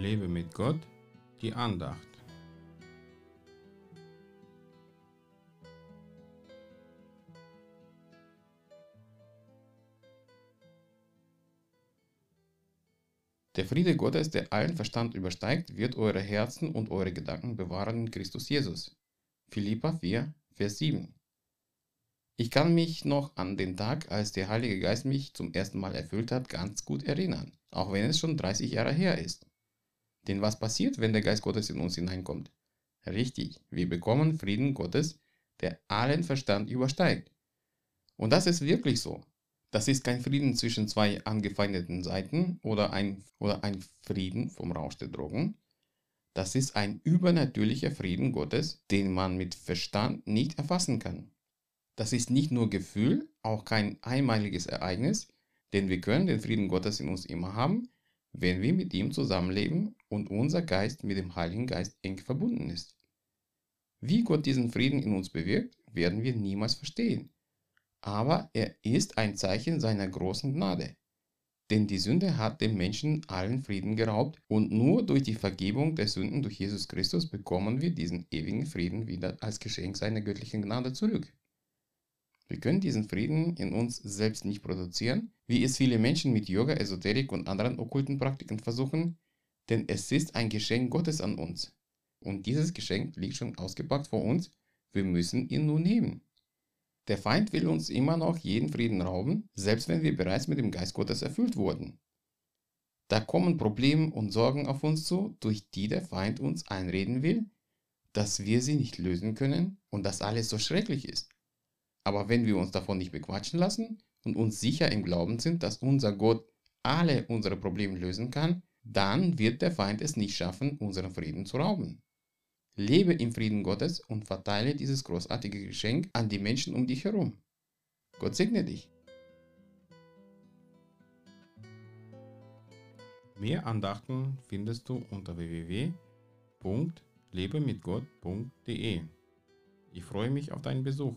Lebe mit Gott, die Andacht. Der Friede Gottes, der allen Verstand übersteigt, wird eure Herzen und eure Gedanken bewahren in Christus Jesus. Philippa 4, Vers 7. Ich kann mich noch an den Tag, als der Heilige Geist mich zum ersten Mal erfüllt hat, ganz gut erinnern, auch wenn es schon 30 Jahre her ist. Denn was passiert, wenn der Geist Gottes in uns hineinkommt? Richtig, wir bekommen Frieden Gottes, der allen Verstand übersteigt. Und das ist wirklich so. Das ist kein Frieden zwischen zwei angefeindeten Seiten oder ein, oder ein Frieden vom Rausch der Drogen. Das ist ein übernatürlicher Frieden Gottes, den man mit Verstand nicht erfassen kann. Das ist nicht nur Gefühl, auch kein einmaliges Ereignis, denn wir können den Frieden Gottes in uns immer haben, wenn wir mit ihm zusammenleben und unser Geist mit dem Heiligen Geist eng verbunden ist. Wie Gott diesen Frieden in uns bewirkt, werden wir niemals verstehen aber er ist ein Zeichen seiner großen Gnade. Denn die Sünde hat dem Menschen allen Frieden geraubt und nur durch die Vergebung der Sünden durch Jesus Christus bekommen wir diesen ewigen Frieden wieder als Geschenk seiner göttlichen Gnade zurück. Wir können diesen Frieden in uns selbst nicht produzieren, wie es viele Menschen mit Yoga, Esoterik und anderen okkulten Praktiken versuchen, denn es ist ein Geschenk Gottes an uns. Und dieses Geschenk liegt schon ausgepackt vor uns, wir müssen ihn nur nehmen. Der Feind will uns immer noch jeden Frieden rauben, selbst wenn wir bereits mit dem Geist Gottes erfüllt wurden. Da kommen Probleme und Sorgen auf uns zu, durch die der Feind uns einreden will, dass wir sie nicht lösen können und dass alles so schrecklich ist. Aber wenn wir uns davon nicht bequatschen lassen und uns sicher im Glauben sind, dass unser Gott alle unsere Probleme lösen kann, dann wird der Feind es nicht schaffen, unseren Frieden zu rauben. Lebe im Frieden Gottes und verteile dieses großartige Geschenk an die Menschen um dich herum. Gott segne dich. Mehr Andachten findest du unter www.lebemitgott.de. Ich freue mich auf deinen Besuch.